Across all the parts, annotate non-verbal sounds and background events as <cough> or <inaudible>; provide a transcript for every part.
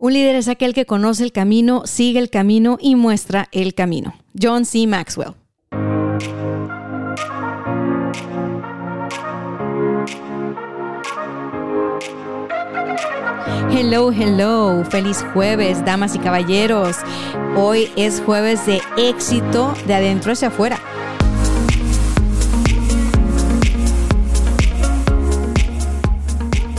Un líder es aquel que conoce el camino, sigue el camino y muestra el camino. John C. Maxwell. Hello, hello, feliz jueves, damas y caballeros. Hoy es jueves de éxito de adentro hacia afuera.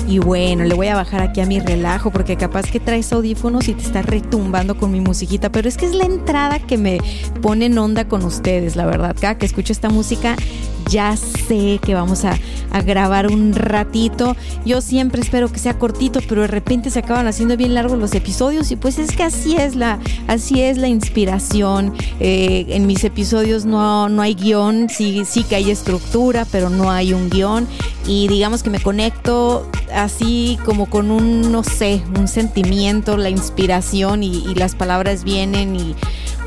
Y bueno, le voy a bajar aquí a mi relajo porque capaz que traes audífonos y te está retumbando con mi musiquita, pero es que es la entrada que me pone en onda con ustedes, la verdad. Cada que escucho esta música ya sé que vamos a, grabar un ratito. Yo siempre espero que sea cortito, pero de repente se acaban haciendo bien largos los episodios y pues es que así es la, así es la inspiración. Eh, en mis episodios no, no hay guion, sí, sí que hay estructura, pero no hay un guion. Y digamos que me conecto así como con un, no sé, un sentimiento, la inspiración y, y las palabras vienen y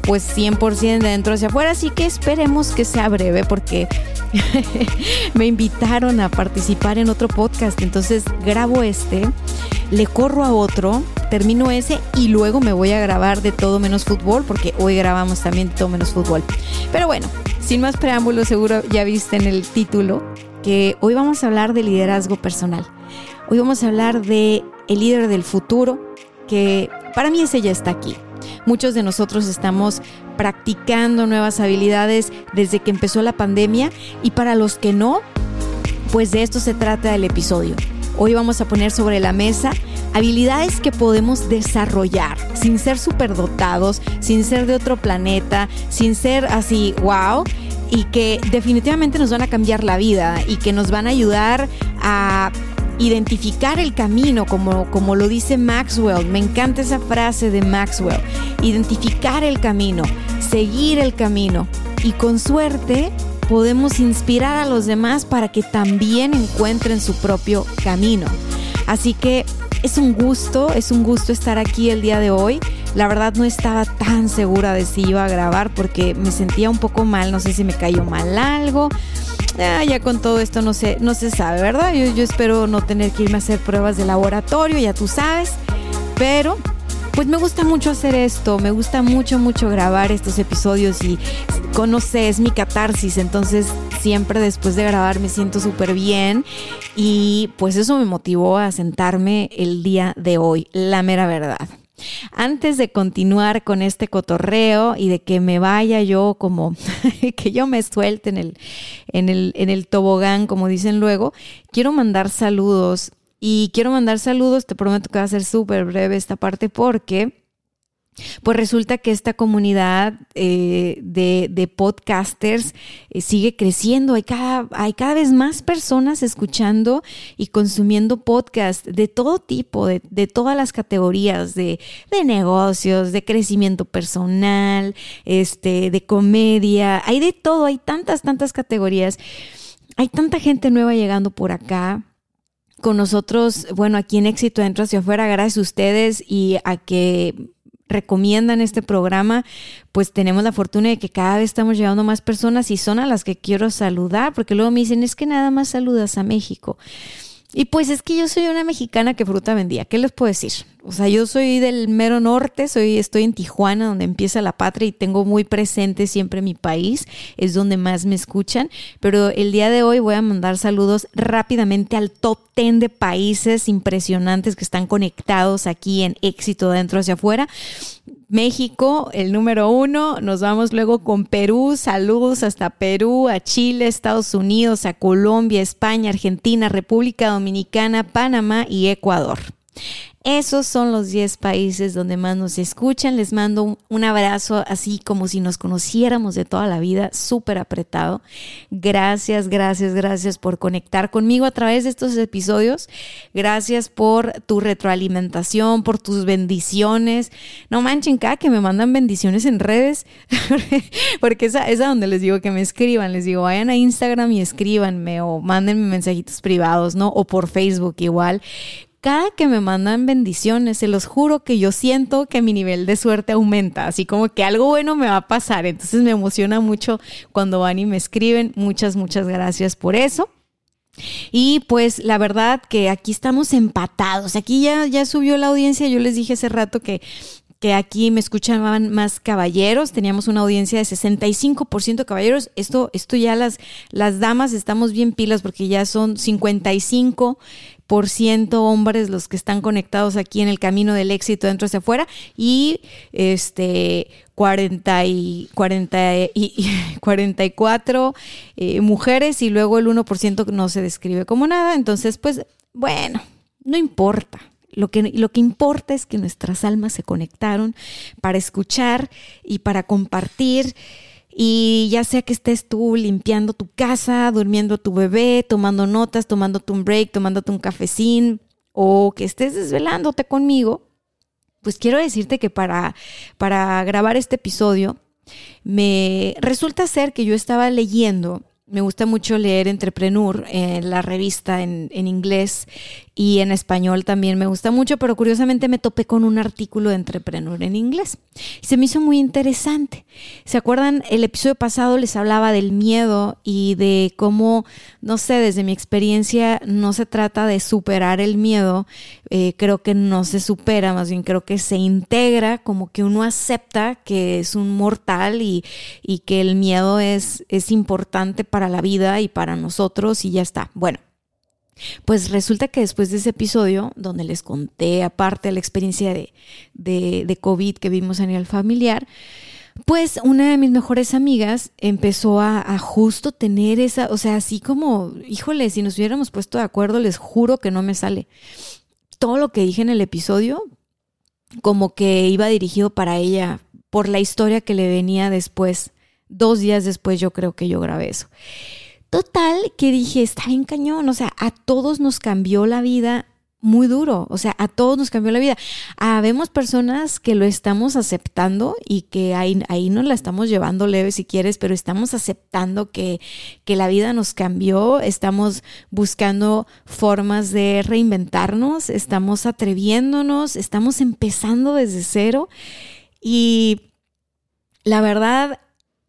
pues 100% de dentro hacia afuera, así que esperemos que sea breve porque <laughs> me invitaron a participar en otro podcast, entonces grabo este, le corro a otro, termino ese y luego me voy a grabar de todo menos fútbol porque hoy grabamos también todo menos fútbol. Pero bueno, sin más preámbulos, seguro ya viste en el título que hoy vamos a hablar de liderazgo personal. Hoy vamos a hablar de el líder del futuro, que para mí ese ya está aquí. Muchos de nosotros estamos practicando nuevas habilidades desde que empezó la pandemia y para los que no, pues de esto se trata el episodio. Hoy vamos a poner sobre la mesa habilidades que podemos desarrollar sin ser superdotados, sin ser de otro planeta, sin ser así, wow, y que definitivamente nos van a cambiar la vida y que nos van a ayudar a identificar el camino, como, como lo dice Maxwell. Me encanta esa frase de Maxwell. Identificar el camino, seguir el camino. Y con suerte podemos inspirar a los demás para que también encuentren su propio camino. Así que es un gusto, es un gusto estar aquí el día de hoy. La verdad no estaba tan segura de si iba a grabar porque me sentía un poco mal, no sé si me cayó mal algo Ah, ya con todo esto no se, no se sabe, ¿verdad? Yo, yo espero no tener que irme a hacer pruebas de laboratorio, ya tú sabes. Pero pues me gusta mucho hacer esto, me gusta mucho, mucho grabar estos episodios y conoces es mi catarsis, entonces siempre después de grabar me siento súper bien y pues eso me motivó a sentarme el día de hoy, la mera verdad. Antes de continuar con este cotorreo y de que me vaya yo como, <laughs> que yo me suelte en el, en el, en el tobogán, como dicen luego, quiero mandar saludos. Y quiero mandar saludos, te prometo que va a ser súper breve esta parte porque pues resulta que esta comunidad eh, de, podcasters eh, sigue creciendo. Hay cada, hay cada vez más personas escuchando y consumiendo podcast de todo tipo, de, todas las categorías, de, de, negocios, de crecimiento personal, este, de comedia. Hay de todo, hay tantas, tantas categorías. Hay tanta gente nueva llegando por acá con nosotros, bueno, aquí en Éxito Dentro hacia afuera, gracias a ustedes y a que recomiendan este programa, pues tenemos la fortuna de que cada vez estamos llegando más personas y son a las que quiero saludar, porque luego me dicen, es que nada más saludas a México. Y pues es que yo soy una mexicana que fruta vendía. ¿Qué les puedo decir? O sea, yo soy del mero norte, soy, estoy en Tijuana, donde empieza la patria, y tengo muy presente siempre mi país, es donde más me escuchan. Pero el día de hoy voy a mandar saludos rápidamente al top 10 de países impresionantes que están conectados aquí en éxito dentro hacia afuera. México, el número uno. Nos vamos luego con Perú. Saludos hasta Perú, a Chile, Estados Unidos, a Colombia, España, Argentina, República Dominicana, Panamá y Ecuador. Esos son los 10 países donde más nos escuchan. Les mando un, abrazo así como si nos conociéramos de toda la vida, súper apretado. Gracias, gracias, gracias por conectar conmigo a través de estos episodios. Gracias por tu retroalimentación, por tus bendiciones. No manchen acá que me mandan bendiciones en redes, <laughs> porque esa es a donde les digo que me escriban. Les digo, vayan a Instagram y escríbanme o mándenme mensajitos privados, ¿no? O por Facebook igual cada que me mandan bendiciones, se los juro que yo siento que mi nivel de suerte aumenta, así como que algo bueno me va a pasar. Entonces me emociona mucho cuando van y me escriben. Muchas, muchas gracias por eso. Y pues la verdad que aquí estamos empatados. Aquí ya, ya subió la audiencia. Yo les dije hace rato que que aquí me escuchaban más caballeros, teníamos una audiencia de 65% caballeros, esto, esto ya las, las damas estamos bien pilas porque ya son 55 hombres los que están conectados aquí en el camino del éxito dentro hacia afuera y este 40 y, 40 y, 44 <laughs> eh, mujeres y luego el 1% no se describe como nada. Entonces, pues bueno, no importa. Lo que, lo que importa es que nuestras almas se conectaron para escuchar y para compartir. Y ya sea que estés tú limpiando tu casa, durmiendo tu bebé, tomando notas, tomándote un break, tomándote un cafecín o que estés desvelándote conmigo, pues quiero decirte que para, para grabar este episodio me resulta ser que yo estaba leyendo me gusta mucho leer Entrepreneur, en la revista en, en, inglés y en español también me gusta mucho, pero curiosamente me topé con un artículo de Entrepreneur en inglés y se me hizo muy interesante. ¿Se acuerdan? El episodio pasado les hablaba del miedo y de cómo, no sé, desde mi experiencia no se trata de superar el miedo, eh, creo que no se supera, más bien creo que se integra, como que uno acepta que es un mortal y, y que el miedo es, es importante para la vida y para nosotros y ya está. Bueno. Pues resulta que después de ese episodio, donde les conté aparte la experiencia de, de, COVID que vimos a nivel familiar, pues una de mis mejores amigas empezó a, a, justo tener esa, o sea, así como, híjole, si nos hubiéramos puesto de acuerdo, les juro que no me sale. Todo lo que dije en el episodio, como que iba dirigido para ella por la historia que le venía después Dos días después yo creo que yo grabé eso. Total, que dije, está bien cañón, o sea, a todos nos cambió la vida muy duro, o sea, a todos nos cambió la vida. Habemos personas que lo estamos aceptando y que ahí, ahí nos la estamos llevando leve si quieres, pero estamos aceptando que, que la vida nos cambió, estamos buscando formas de reinventarnos, estamos atreviéndonos, estamos empezando desde cero y la verdad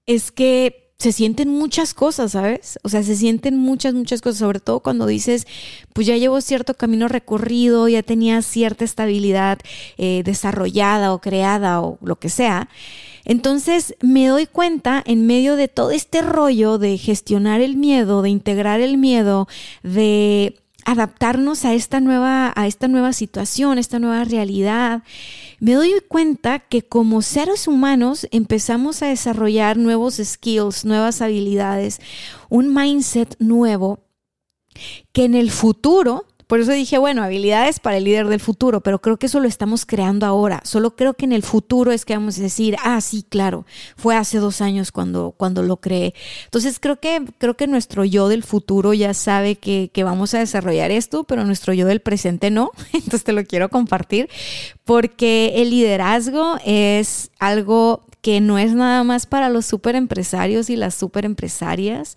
es que se sienten muchas cosas, ¿sabes? O sea, se sienten muchas, muchas cosas, sobre todo cuando dices, pues ya llevo cierto camino recorrido, ya tenía cierta estabilidad eh, desarrollada o creada o lo que sea. Entonces me doy cuenta en medio de todo este rollo de gestionar el miedo, de integrar el miedo, de adaptarnos a esta nueva, a esta nueva situación, esta nueva realidad, me doy cuenta que como seres humanos empezamos a desarrollar nuevos skills, nuevas habilidades, un mindset nuevo que en el futuro por eso dije, bueno, habilidades para el líder del futuro, pero creo que eso lo estamos creando ahora. Solo creo que en el futuro es que vamos a decir, ah, sí, claro, fue hace dos años cuando, cuando lo creé. Entonces creo que, creo que nuestro yo del futuro ya sabe que, que vamos a desarrollar esto, pero nuestro yo del presente no. <laughs> Entonces te lo quiero compartir porque el liderazgo es algo que no es nada más para los super empresarios y las super empresarias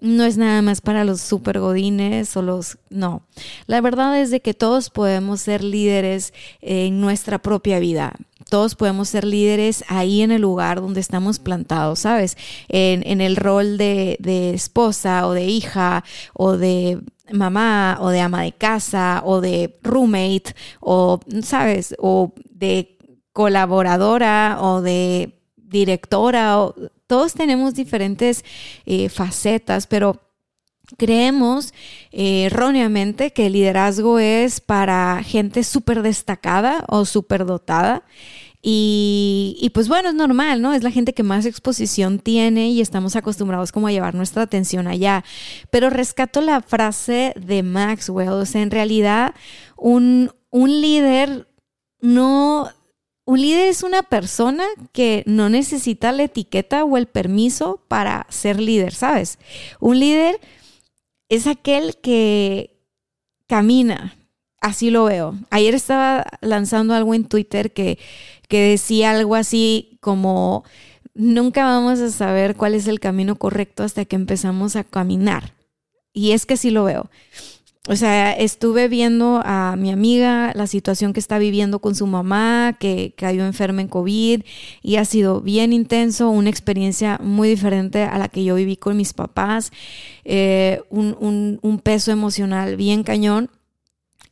no es nada más para los super godines o los... No, la verdad es de que todos podemos ser líderes en nuestra propia vida. Todos podemos ser líderes ahí en el lugar donde estamos plantados, ¿sabes? En, el rol de, de esposa o de hija o de mamá o de ama de casa o de roommate o, ¿sabes? O de colaboradora o de directora o todos tenemos diferentes eh, facetas, pero creemos eh, erróneamente que el liderazgo es para gente súper destacada o súper dotada. Y, y, pues bueno, es normal, ¿no? Es la gente que más exposición tiene y estamos acostumbrados como a llevar nuestra atención allá. Pero rescato la frase de Maxwell, o sea, en realidad un, un líder no un líder es una persona que no necesita la etiqueta o el permiso para ser líder, ¿sabes? Un líder es aquel que camina, así lo veo. Ayer estaba lanzando algo en Twitter que, que decía algo así como, nunca vamos a saber cuál es el camino correcto hasta que empezamos a caminar. Y es que sí lo veo. O sea, estuve viendo a mi amiga la situación que está viviendo con su mamá, que cayó enferma en COVID y ha sido bien intenso, una experiencia muy diferente a la que yo viví con mis papás, eh, un, un peso emocional bien cañón.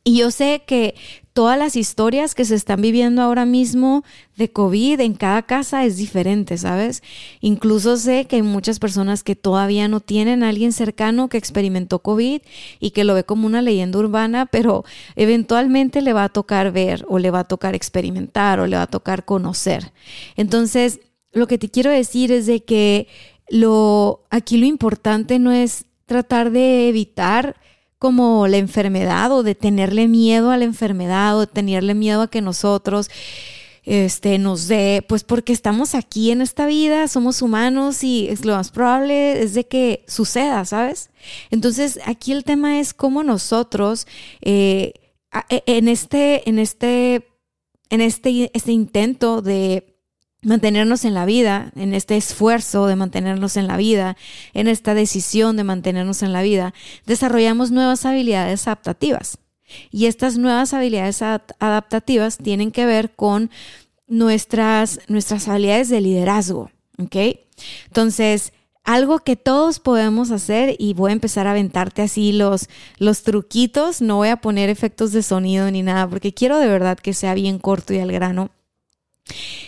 Y yo sé que todas las historias que se están viviendo ahora mismo de COVID en cada casa es diferente, ¿sabes? Incluso sé que hay muchas personas que todavía no tienen a alguien cercano que experimentó COVID y que lo ve como una leyenda urbana, pero eventualmente le va a tocar ver o le va a tocar experimentar o le va a tocar conocer. Entonces, lo que te quiero decir es de que lo aquí lo importante no es tratar de evitar como la enfermedad o de tenerle miedo a la enfermedad o tenerle miedo a que nosotros este, nos dé, pues porque estamos aquí en esta vida, somos humanos y es lo más probable es de que suceda, ¿sabes? Entonces aquí el tema es cómo nosotros eh, e, en este, en este, en este, este intento de mantenernos en la vida, en este esfuerzo de mantenernos en la vida, en esta decisión de mantenernos en la vida, desarrollamos nuevas habilidades adaptativas. Y estas nuevas habilidades adaptativas tienen que ver con nuestras, nuestras habilidades de liderazgo. ¿Ok? Entonces, algo que todos podemos hacer y voy a empezar a aventarte así los, los truquitos, no voy a poner efectos de sonido ni nada porque quiero de verdad que sea bien corto y al grano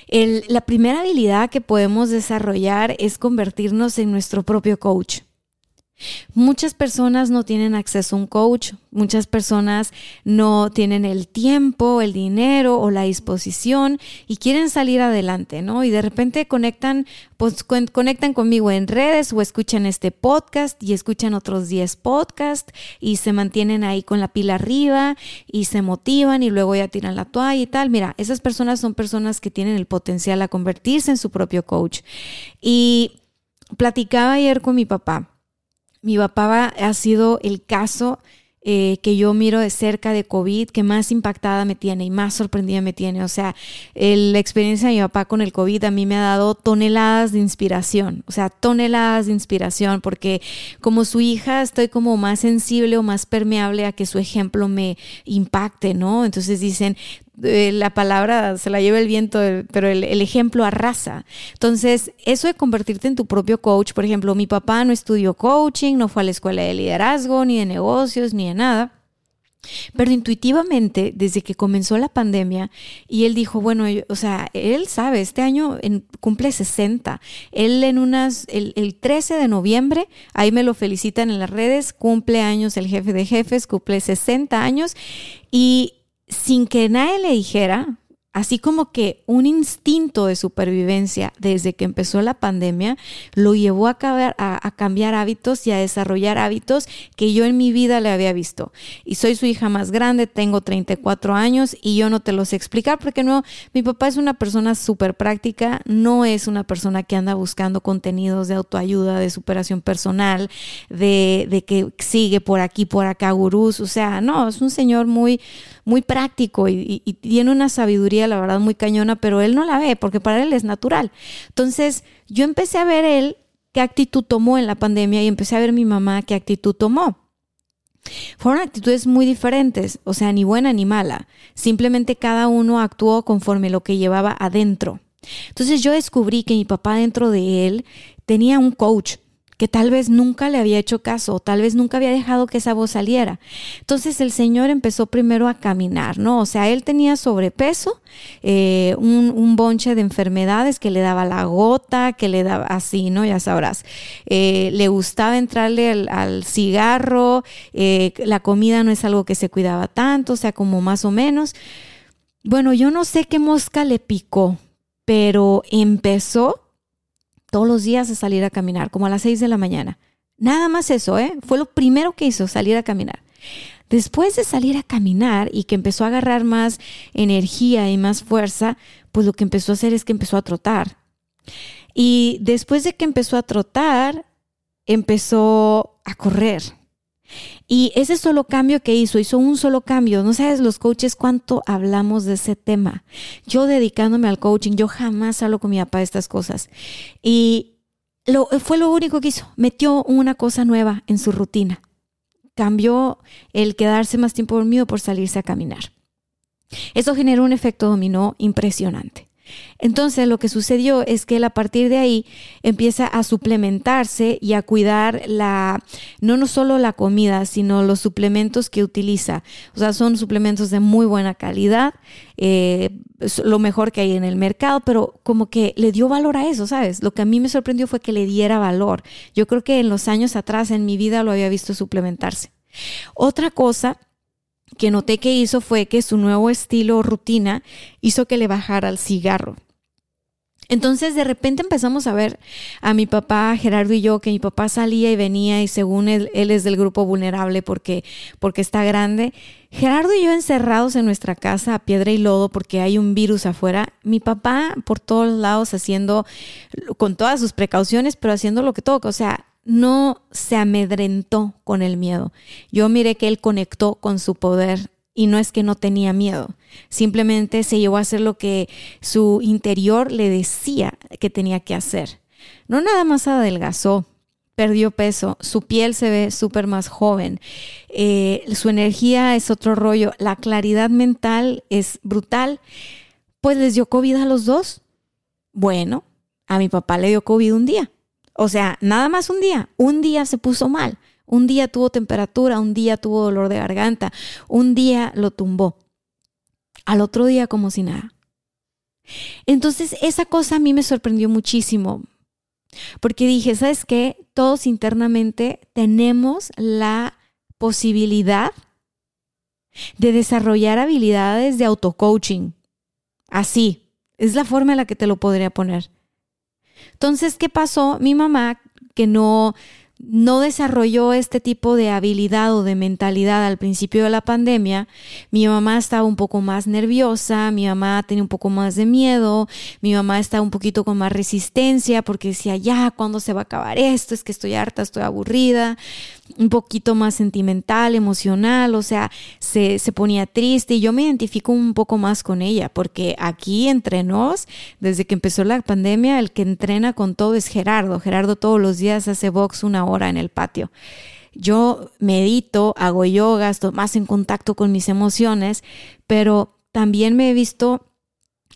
la primera habilidad que podemos desarrollar es convertirnos en nuestro propio coach. Muchas personas no tienen acceso a un coach, muchas personas no tienen el tiempo, el dinero o la disposición y quieren salir adelante, ¿no? Y de repente conectan, pues, conectan conmigo en redes o escuchan este podcast y escuchan otros 10 podcasts y se mantienen ahí con la pila arriba y se motivan y luego ya tiran la toalla y tal. Mira, esas personas son personas que tienen el potencial a convertirse en su propio coach. Y platicaba ayer con mi papá mi papá ha sido el caso eh, que yo miro de cerca de COVID que más impactada me tiene y más sorprendida me tiene. O sea, la experiencia de mi papá con el COVID a mí me ha dado toneladas de inspiración, o sea, toneladas de inspiración, porque como su hija estoy como más sensible o más permeable a que su ejemplo me impacte, ¿no? Entonces dicen, eh, la palabra se la lleva el viento, pero el, ejemplo arrasa. Entonces, eso de convertirte en tu propio coach, por ejemplo, mi papá no estudió coaching, no fue a la escuela de liderazgo, ni de negocios, ni de nada. Pero intuitivamente, desde que comenzó la pandemia, y él dijo, bueno, o sea, él sabe, este año cumple 60. Él en unas, el, el, 13 de noviembre, ahí me lo felicitan en las redes, cumple años el jefe de jefes, cumple 60 años. Y sin que nadie le dijera, así como que un instinto de supervivencia desde que empezó la pandemia lo llevó a, cambiar hábitos y a desarrollar hábitos que yo en mi vida le había visto. Y soy su hija más grande, tengo 34 años y yo no te lo sé explicar porque no, mi papá es una persona súper práctica, no es una persona que anda buscando contenidos de autoayuda, de superación personal, de, de que sigue por aquí, por acá gurús, o sea, no, es un señor muy, muy práctico y, tiene una sabiduría, la verdad, muy cañona, pero él no la ve porque para él es natural. Entonces, yo empecé a ver él qué actitud tomó en la pandemia y empecé a ver mi mamá qué actitud tomó. Fueron actitudes muy diferentes, o sea, ni buena ni mala. Simplemente cada uno actuó conforme lo que llevaba adentro. Entonces yo descubrí que mi papá dentro de él tenía un coach, que tal vez nunca le había hecho caso, o tal vez nunca había dejado que esa voz saliera. Entonces el Señor empezó primero a caminar, ¿no? O sea, él tenía sobrepeso, eh, un, bonche de enfermedades que le daba la gota, que le daba así, ¿no? Ya sabrás. Eh, le gustaba entrarle al, cigarro, eh, la comida no es algo que se cuidaba tanto, o sea, como más o menos. Bueno, yo no sé qué mosca le picó, pero empezó todos los días a salir a caminar, como a las 6 de la mañana. Nada más eso, ¿eh? Fue lo primero que hizo, salir a caminar. Después de salir a caminar y que empezó a agarrar más energía y más fuerza, pues lo que empezó a hacer es que empezó a trotar. Y después de que empezó a trotar, empezó a correr. Y ese solo cambio que hizo, hizo un solo cambio. No sabes los coaches cuánto hablamos de ese tema. Yo dedicándome al coaching, yo jamás hablo con mi papá de estas cosas. Y lo, fue lo único que hizo. Metió una cosa nueva en su rutina. Cambió el quedarse más tiempo dormido por salirse a caminar. Eso generó un efecto dominó impresionante. Entonces lo que sucedió es que él a partir de ahí empieza a suplementarse y a cuidar la, no, no solo la comida, sino los suplementos que utiliza. O sea, son suplementos de muy buena calidad, eh, lo mejor que hay en el mercado, pero como que le dio valor a eso, ¿sabes? Lo que a mí me sorprendió fue que le diera valor. Yo creo que en los años atrás en mi vida lo había visto suplementarse. Otra cosa que noté que hizo fue que su nuevo estilo rutina hizo que le bajara el cigarro. Entonces de repente empezamos a ver a mi papá, Gerardo y yo, que mi papá salía y venía y según él, él es del grupo vulnerable porque, porque está grande. Gerardo y yo encerrados en nuestra casa a piedra y lodo porque hay un virus afuera. Mi papá por todos lados haciendo, con todas sus precauciones, pero haciendo lo que toca. O sea, no se amedrentó con el miedo. Yo miré que él conectó con su poder y no es que no tenía miedo, simplemente se llevó a hacer lo que su interior le decía que tenía que hacer. No nada más adelgazó, perdió peso, su piel se ve súper más joven, eh, su energía es otro rollo, la claridad mental es brutal. Pues les dio COVID a los dos. Bueno, a mi papá le dio COVID un día o sea, nada más un día, un día se puso mal, un día tuvo temperatura, un día tuvo dolor de garganta, un día lo tumbó, al otro día como si nada. Entonces, esa cosa a mí me sorprendió muchísimo, porque dije, ¿sabes qué? Todos internamente tenemos la posibilidad de desarrollar habilidades de auto-coaching. Así, es la forma en la que te lo podría poner. Entonces, ¿qué pasó? Mi mamá, que no, no desarrolló este tipo de habilidad o de mentalidad al principio de la pandemia, mi mamá estaba un poco más nerviosa, mi mamá tenía un poco más de miedo, mi mamá estaba un poquito con más resistencia porque decía, ya, ¿cuándo se va a acabar esto? Es que estoy harta, estoy aburrida un poquito más sentimental, emocional, o sea, se, se, ponía triste y yo me identifico un poco más con ella, porque aquí entre nos, desde que empezó la pandemia, el que entrena con todo es Gerardo. Gerardo todos los días hace box una hora en el patio. Yo medito, hago yoga, estoy más en contacto con mis emociones, pero también me he visto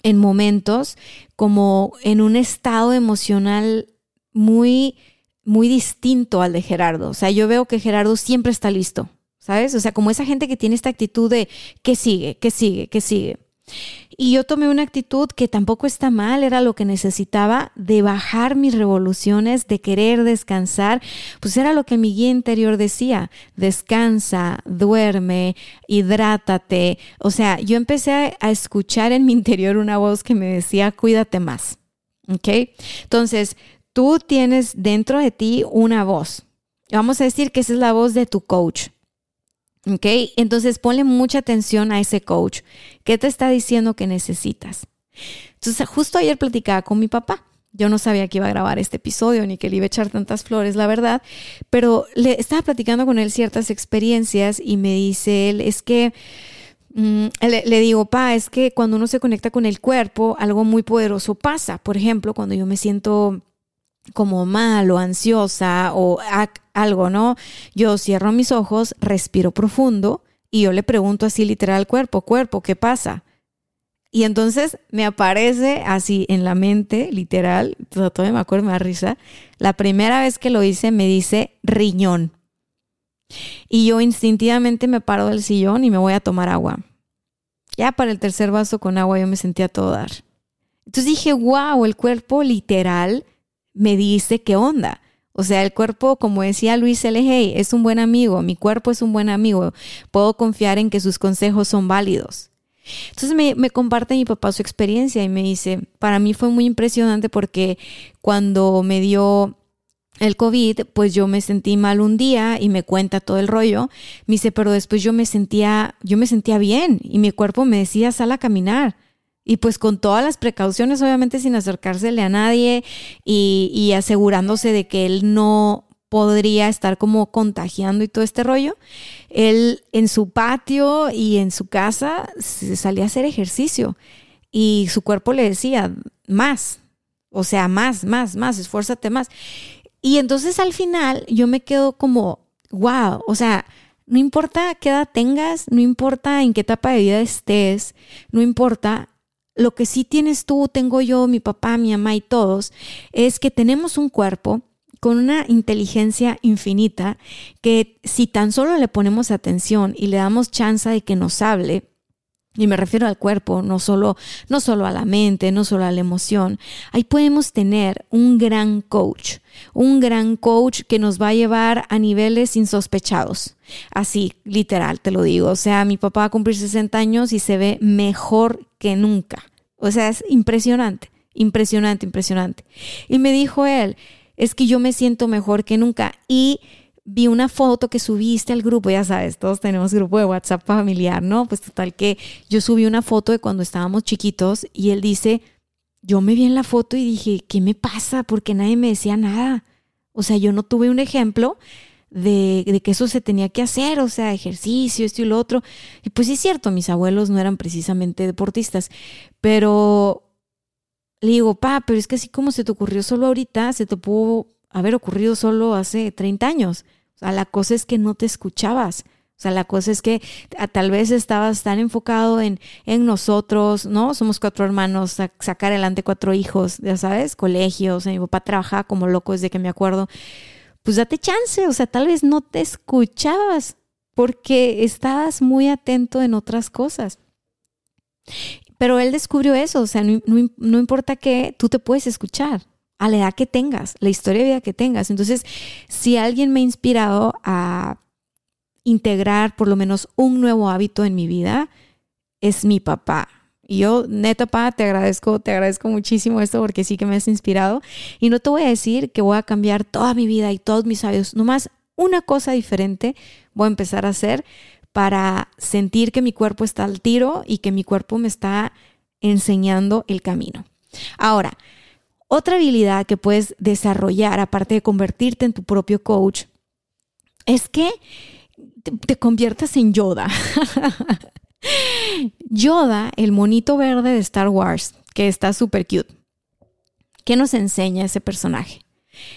en momentos como en un estado emocional muy muy distinto al de Gerardo. O sea, yo veo que Gerardo siempre está listo, ¿sabes? O sea, como esa gente que tiene esta actitud de ¿qué sigue? ¿Qué sigue? ¿Qué sigue? Y yo tomé una actitud que tampoco está mal, era lo que necesitaba, de bajar mis revoluciones, de querer descansar, pues era lo que mi guía interior decía, descansa, duerme, hidrátate. O sea, yo empecé a escuchar en mi interior una voz que me decía, cuídate más. ¿Ok? Entonces, tú tienes dentro de ti una voz. Vamos a decir que esa es la voz de tu coach. ¿Ok? Entonces ponle mucha atención a ese coach. ¿Qué te está diciendo que necesitas? Entonces, justo ayer platicaba con mi papá. Yo no sabía que iba a grabar este episodio ni que le iba a echar tantas flores, la verdad, pero le estaba platicando con él ciertas experiencias y me dice él, es que mm, le, le, digo, pa, es que cuando uno se conecta con el cuerpo, algo muy poderoso pasa. Por ejemplo, cuando yo me siento como mal o ansiosa o algo, ¿no? Yo cierro mis ojos, respiro profundo y yo le pregunto así literal al cuerpo, cuerpo, ¿qué pasa? Y entonces me aparece así en la mente, literal, todavía me acuerdo, me da risa. La primera vez que lo hice me dice riñón. Y yo instintivamente me paro del sillón y me voy a tomar agua. Ya para el tercer vaso con agua yo me sentía todo dar. Entonces dije, wow, el cuerpo literal me dice qué onda. O sea, el cuerpo, como decía Luis L. es un buen amigo, mi cuerpo es un buen amigo, puedo confiar en que sus consejos son válidos. Entonces me, comparte mi papá su experiencia y me dice, para mí fue muy impresionante porque cuando me dio el COVID, pues yo me sentí mal un día y me cuenta todo el rollo. Me dice, pero después yo me sentía, yo me sentía bien y mi cuerpo me decía, sal a caminar. Y pues con todas las precauciones, obviamente sin acercársele a nadie y, y asegurándose de que él no podría estar como contagiando y todo este rollo. Él en su patio y en su casa se salía a hacer ejercicio y su cuerpo le decía, más, o sea, más, más, más, esfuérzate más. Y entonces al final yo me quedo como, wow, o sea, no importa qué edad tengas, no importa en qué etapa de vida estés, no importa, lo que sí tienes tú, tengo yo, mi papá, mi mamá y todos, es que tenemos un cuerpo con una inteligencia infinita que si tan solo le ponemos atención y le damos chance de que nos hable, y me refiero al cuerpo, no solo, no solo a la mente, no solo a la emoción. Ahí podemos tener un gran coach, un gran coach que nos va a llevar a niveles insospechados. Así, literal, te lo digo. O sea, mi papá va a cumplir 60 años y se ve mejor que nunca. O sea, es impresionante, impresionante, impresionante. Y me dijo él, es que yo me siento mejor que nunca. Y vi una foto que subiste al grupo, ya sabes, todos tenemos grupo de WhatsApp familiar, ¿no? Pues total que yo subí una foto de cuando estábamos chiquitos y él dice, yo me vi en la foto y dije, ¿qué me pasa? Porque nadie me decía nada. O sea, yo no tuve un ejemplo de, de, que eso se tenía que hacer, o sea, ejercicio, esto y lo otro. Y pues es cierto, mis abuelos no eran precisamente deportistas, pero le digo, pa, pero es que así como se te ocurrió solo ahorita, se te pudo haber ocurrido solo hace 30 años. O sea, la cosa es que no te escuchabas. O sea, la cosa es que tal vez estabas tan enfocado en, en nosotros, ¿no? Somos cuatro hermanos, sacar adelante cuatro hijos, ya sabes, colegios. Mi papá trabajaba como loco desde que me acuerdo. Pues date chance, o sea, tal vez no te escuchabas porque estabas muy atento en otras cosas. Pero él descubrió eso, o sea, no importa qué, tú te puedes escuchar a la edad que tengas, la historia de vida que tengas. Entonces, si alguien me ha inspirado a integrar por lo menos un nuevo hábito en mi vida, es mi papá. Y yo, neta, papá, te agradezco, te agradezco muchísimo esto porque sí que me has inspirado. Y no te voy a decir que voy a cambiar toda mi vida y todos mis hábitos. Nomás una cosa diferente voy a empezar a hacer para sentir que mi cuerpo está al tiro y que mi cuerpo me está enseñando el camino. Ahora, otra habilidad que puedes desarrollar, aparte de convertirte en tu propio coach, es que te, conviertas en Yoda. <laughs> Yoda, el monito verde de Star Wars, que está súper cute. ¿Qué nos enseña ese personaje?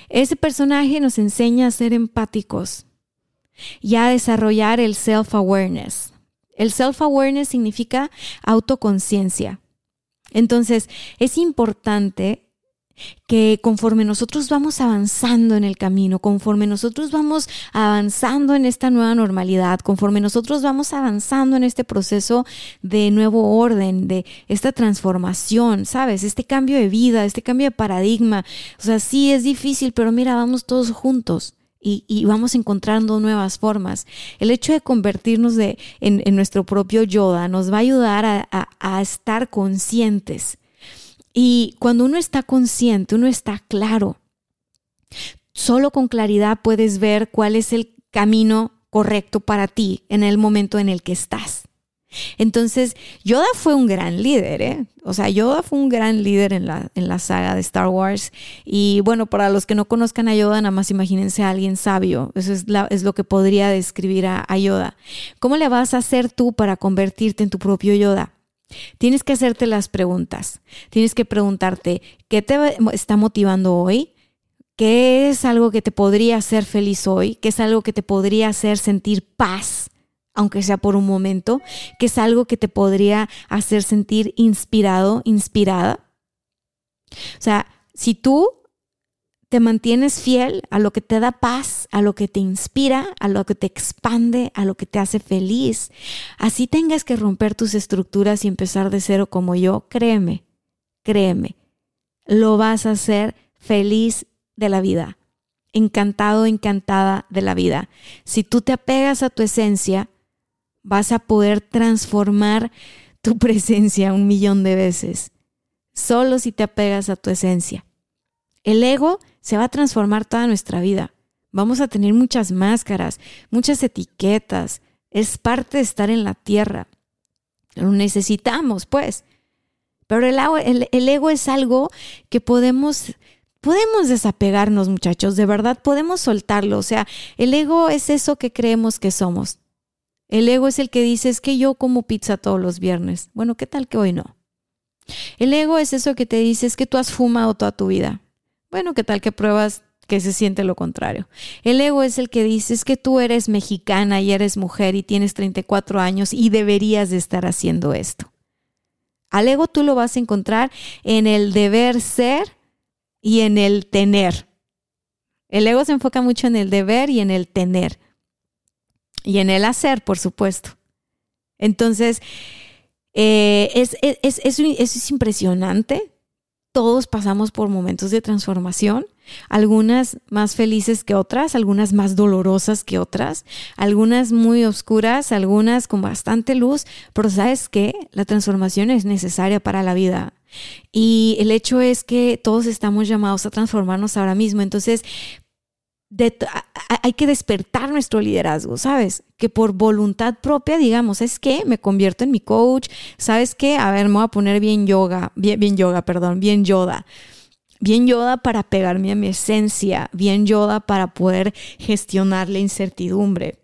Ese personaje nos enseña a ser empáticos y a desarrollar el self-awareness. El self-awareness significa autoconciencia. Entonces, es importante que conforme nosotros vamos avanzando en el camino, conforme nosotros vamos avanzando en esta nueva normalidad, conforme nosotros vamos avanzando en este proceso de nuevo orden, de esta transformación, ¿sabes? Este cambio de vida, este cambio de paradigma. O sea, sí es difícil, pero mira, vamos todos juntos. Y, vamos encontrando nuevas formas. El hecho de convertirnos de, en, nuestro propio Yoda nos va a ayudar a estar conscientes y cuando uno está consciente, uno está claro. Solo con claridad puedes ver cuál es el camino correcto para ti en el momento en el que estás. Entonces, Yoda fue un gran líder, ¿eh? O sea, Yoda fue un gran líder en la, en la saga de Star Wars. Y bueno, para los que no conozcan a Yoda, nada más imagínense a alguien sabio. Eso es, lo que podría describir a, a Yoda. ¿Cómo le vas a hacer tú para convertirte en tu propio Yoda? Tienes que hacerte las preguntas. Tienes que preguntarte, ¿qué te está motivando hoy? ¿Qué es algo que te podría hacer feliz hoy? ¿Qué es algo que te podría hacer sentir paz, aunque sea por un momento? ¿Qué es algo que te podría hacer sentir inspirado, inspirada? O sea, si tú te mantienes fiel a lo que te da paz, a lo que te inspira, a lo que te expande, a lo que te hace feliz. Así tengas que romper tus estructuras y empezar de cero como yo, créeme, créeme, lo vas a hacer feliz de la vida, encantado, encantada de la vida. Si tú te apegas a tu esencia, vas a poder transformar tu <laughs> presencia un millón de veces, solo si te apegas a tu esencia. El ego se va a transformar toda nuestra vida. Vamos a tener muchas máscaras, muchas etiquetas. Es parte de estar en la tierra. Lo necesitamos, pues. Pero el, el, ego es algo que podemos, podemos desapegarnos, muchachos. De verdad, podemos soltarlo. O sea, el ego es eso que creemos que somos. El ego es el que dice, es que yo como pizza todos los viernes. Bueno, ¿qué tal que hoy no? El ego es eso que te dice, es que tú has fumado toda tu vida. Bueno, ¿qué tal que pruebas que se siente lo contrario? El ego es el que dice, es que tú eres mexicana y eres mujer y tienes 34 años y deberías de estar haciendo esto. Al ego tú lo vas a encontrar en el deber ser y en el tener. El ego se enfoca mucho en el deber y en el tener y en el hacer, por supuesto. Entonces, eh, es, es, es, es, impresionante. Todos pasamos por momentos de transformación, algunas más felices que otras, algunas más dolorosas que otras, algunas muy oscuras, algunas con bastante luz, pero sabes que la transformación es necesaria para la vida. Y el hecho es que todos estamos llamados a transformarnos ahora mismo. Entonces, hay que despertar nuestro liderazgo, ¿sabes? Que por voluntad propia digamos, es que me convierto en mi coach, ¿sabes qué? A ver, me voy a poner bien yoga, bien, bien yoga, perdón, bien yoda. Bien yoda para pegarme a mi esencia, bien yoda para poder gestionar la incertidumbre,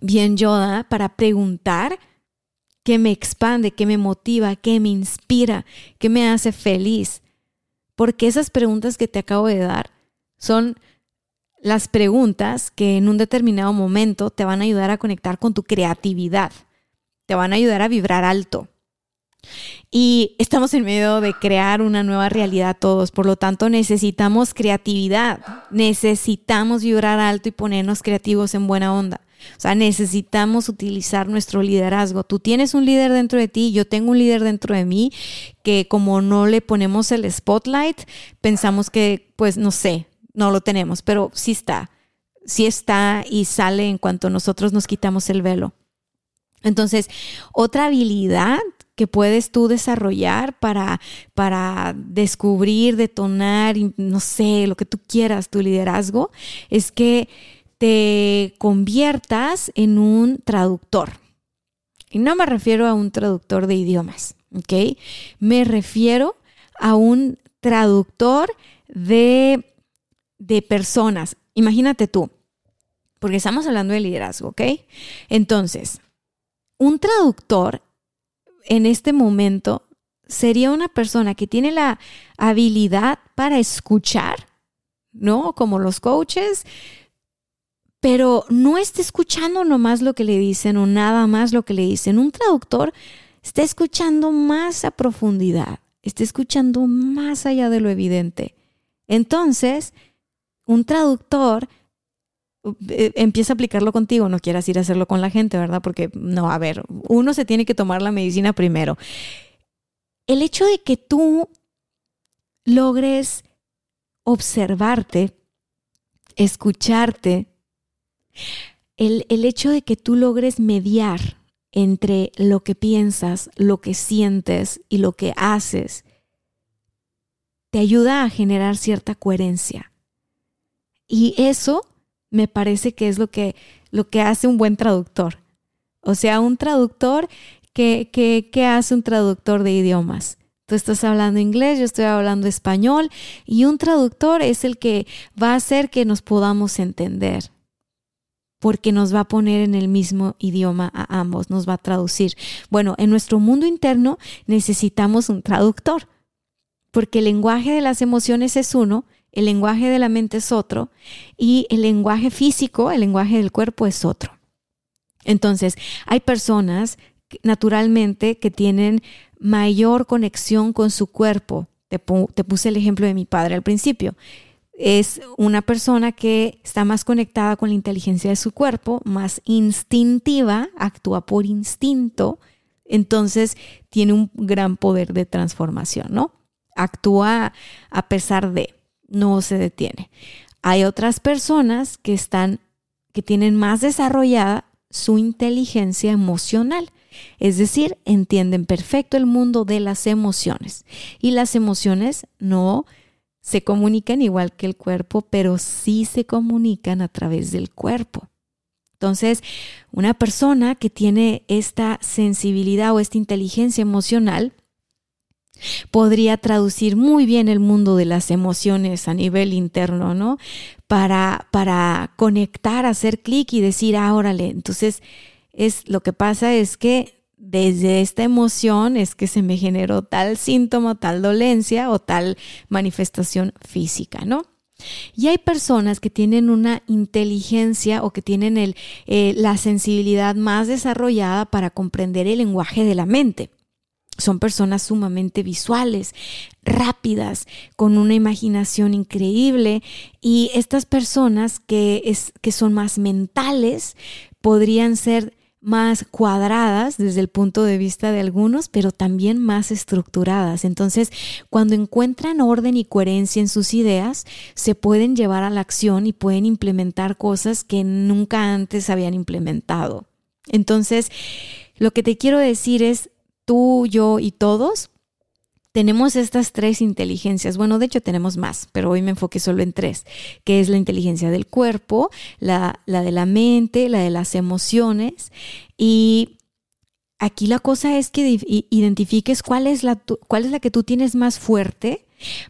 bien yoda para preguntar qué me expande, qué me motiva, qué me inspira, qué me hace feliz. Porque esas preguntas que te acabo de dar son las preguntas que en un determinado momento te van a ayudar a conectar con tu creatividad, te van a ayudar a vibrar alto. Y estamos en medio de crear una nueva realidad todos, por lo tanto necesitamos creatividad, necesitamos vibrar alto y ponernos creativos en buena onda. O sea, necesitamos utilizar nuestro liderazgo. Tú tienes un líder dentro de ti, yo tengo un líder dentro de mí, que como no le ponemos el spotlight, pensamos que, pues, no sé, no lo tenemos, pero sí está, sí está y sale en cuanto nosotros nos quitamos el velo. Entonces, otra habilidad que puedes tú desarrollar para, para descubrir, detonar, no sé, lo que tú quieras, tu liderazgo, es que te conviertas en un traductor. Y no me refiero a un traductor de idiomas, ¿ok? Me refiero a un traductor de de personas. Imagínate tú, porque estamos hablando de liderazgo, ¿ok? Entonces, un traductor en este momento sería una persona que tiene la habilidad para escuchar, ¿no? Como los coaches, pero no está escuchando nomás lo que le dicen o nada más lo que le dicen. Un traductor está escuchando más a profundidad, está escuchando más allá de lo evidente. Entonces, un traductor eh, empieza a aplicarlo contigo, no quieras ir a hacerlo con la gente, ¿verdad? Porque no, a ver, uno se tiene que tomar la medicina primero. El hecho de que tú logres observarte, escucharte, el, el hecho de que tú logres mediar entre lo que piensas, lo que sientes y lo que haces, te ayuda a generar cierta coherencia. Y eso me parece que es lo que, lo que hace un buen traductor. O sea, un traductor, ¿qué, qué, hace un traductor de idiomas? Tú estás hablando inglés, yo estoy hablando español y un traductor es el que va a hacer que nos podamos entender porque nos va a poner en el mismo idioma a ambos, nos va a traducir. Bueno, en nuestro mundo interno necesitamos un traductor, porque el lenguaje de las emociones es uno el lenguaje de la mente es otro y el lenguaje físico, el lenguaje del cuerpo es otro. Entonces, hay personas naturalmente que tienen mayor conexión con su cuerpo. Te, puse el ejemplo de mi padre al principio. Es una persona que está más conectada con la inteligencia de su cuerpo, más instintiva, actúa por instinto, entonces tiene un gran poder de transformación, ¿no? Actúa a pesar de no se detiene. Hay otras personas que están, que tienen más desarrollada su inteligencia emocional. Es decir, entienden perfecto el mundo de las emociones. Y las emociones no se comunican igual que el cuerpo, pero sí se comunican a través del cuerpo. Entonces, una persona que tiene esta sensibilidad o esta inteligencia emocional podría traducir muy bien el mundo de las emociones a nivel interno, ¿no? Para, para conectar, hacer clic y decir, ah, órale, entonces es lo que pasa es que desde esta emoción es que se me generó tal síntoma, tal dolencia o tal manifestación física, ¿no? Y hay personas que tienen una inteligencia o que tienen el, eh, la sensibilidad más desarrollada para comprender el lenguaje de la mente. Son personas sumamente visuales, rápidas, con una imaginación increíble y estas personas que, es, que son más mentales podrían ser más cuadradas desde el punto de vista de algunos, pero también más estructuradas. Entonces, cuando encuentran orden y coherencia en sus ideas, se pueden llevar a la acción y pueden implementar cosas que nunca antes habían implementado. Entonces, lo que te quiero decir es, tú, yo y todos tenemos estas tres inteligencias. Bueno, de hecho tenemos más, pero hoy me enfoqué solo en tres, que es la inteligencia del cuerpo, la, de la mente, la de las emociones. Y aquí la cosa es que identifiques cuál es, la, cuál es la que tú tienes más fuerte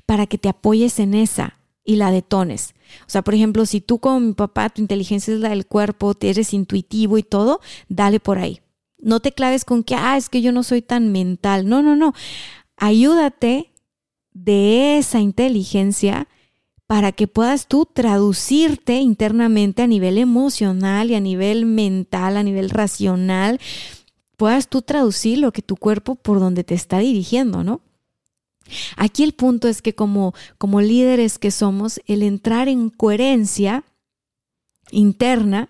para que te apoyes en esa y la detones. O sea, por ejemplo, si tú con mi papá, tu inteligencia es la del cuerpo, eres intuitivo y todo, dale por ahí. No te claves con que, ah, es que yo no soy tan mental. No, no, no. Ayúdate de esa inteligencia para que puedas tú traducirte internamente a nivel emocional y a nivel mental, a nivel racional, puedas tú traducir lo que tu cuerpo por donde te está dirigiendo, ¿no? Aquí el punto es que como, como líderes que somos, el entrar en coherencia interna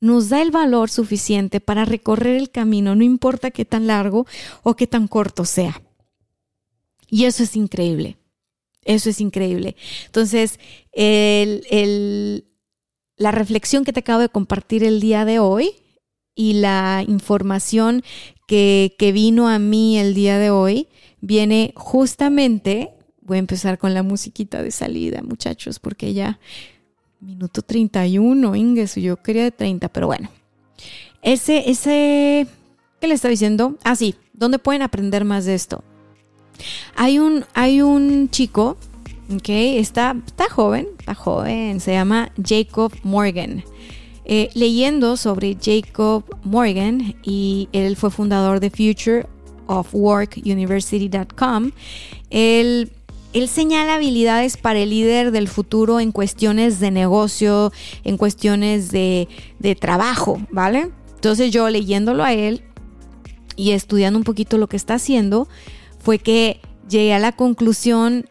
nos da el valor suficiente para recorrer el camino, no importa qué tan largo o qué tan corto sea. Y eso es increíble. Eso es increíble. Entonces, la reflexión que te acabo de compartir el día de hoy y la información que, que vino a mí el día de hoy viene justamente, voy a empezar con la musiquita de salida, muchachos, porque ya Minuto 31, Inges, yo quería de 30, pero bueno. Ese, ese, ¿qué le está diciendo? Ah, sí, ¿dónde pueden aprender más de esto? Hay un, hay un chico, ok, está, está joven, está joven, se llama Jacob Morgan. Eh, leyendo sobre Jacob Morgan, y él fue fundador de Future of Work University.com, él él señala habilidades para el líder del futuro en cuestiones de negocio, en cuestiones de, trabajo, ¿vale? Entonces yo leyéndolo a él y estudiando un poquito lo que está haciendo, fue que llegué a la conclusión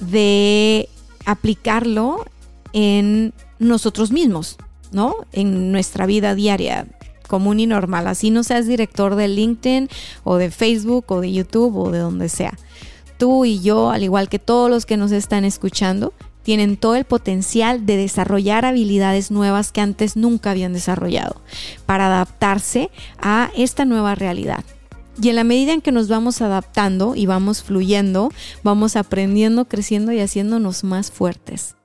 de aplicarlo en nosotros mismos, ¿no? En nuestra vida diaria común y normal. Así no seas director de LinkedIn o de Facebook o de YouTube o de donde sea tú y yo, al igual que todos los que nos están escuchando, tienen todo el potencial de desarrollar habilidades nuevas que antes nunca habían desarrollado para adaptarse a esta nueva realidad. Y en la medida en que nos vamos adaptando y vamos fluyendo, vamos aprendiendo, creciendo y haciéndonos más fuertes.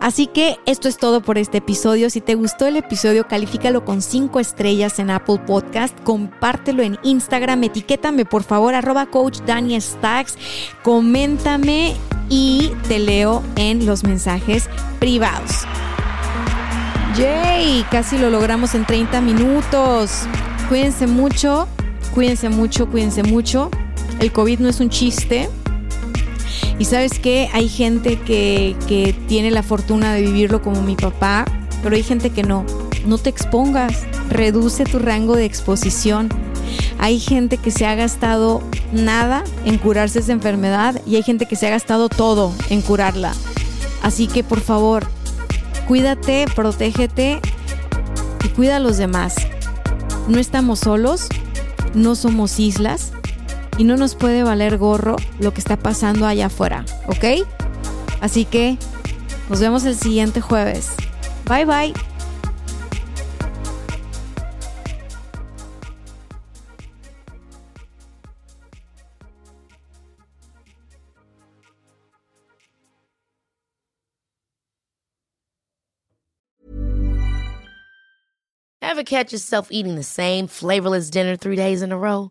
Así que esto es todo por este episodio. Si te gustó el episodio, califícalo con 5 estrellas en Apple Podcast, compártelo en Instagram, etiquétame por favor, arroba coach Dani Stacks, coméntame y te leo en los mensajes privados. Yay, casi lo logramos en 30 minutos. Cuídense mucho, cuídense mucho, cuídense mucho. El COVID no es un chiste. Y sabes que hay gente que, que tiene la fortuna de vivirlo como mi papá, pero hay gente que no. No te expongas, reduce tu rango de exposición. Hay gente que se ha gastado nada en curarse esa enfermedad y hay gente que se ha gastado todo en curarla. Así que por favor, cuídate, protégete y cuida a los demás. No estamos solos, no somos islas y no nos puede valer gorro lo que está pasando allá afuera, ¿ok? Así que nos vemos el siguiente jueves. Bye bye. Ever catch yourself eating the same flavorless dinner three days in a row?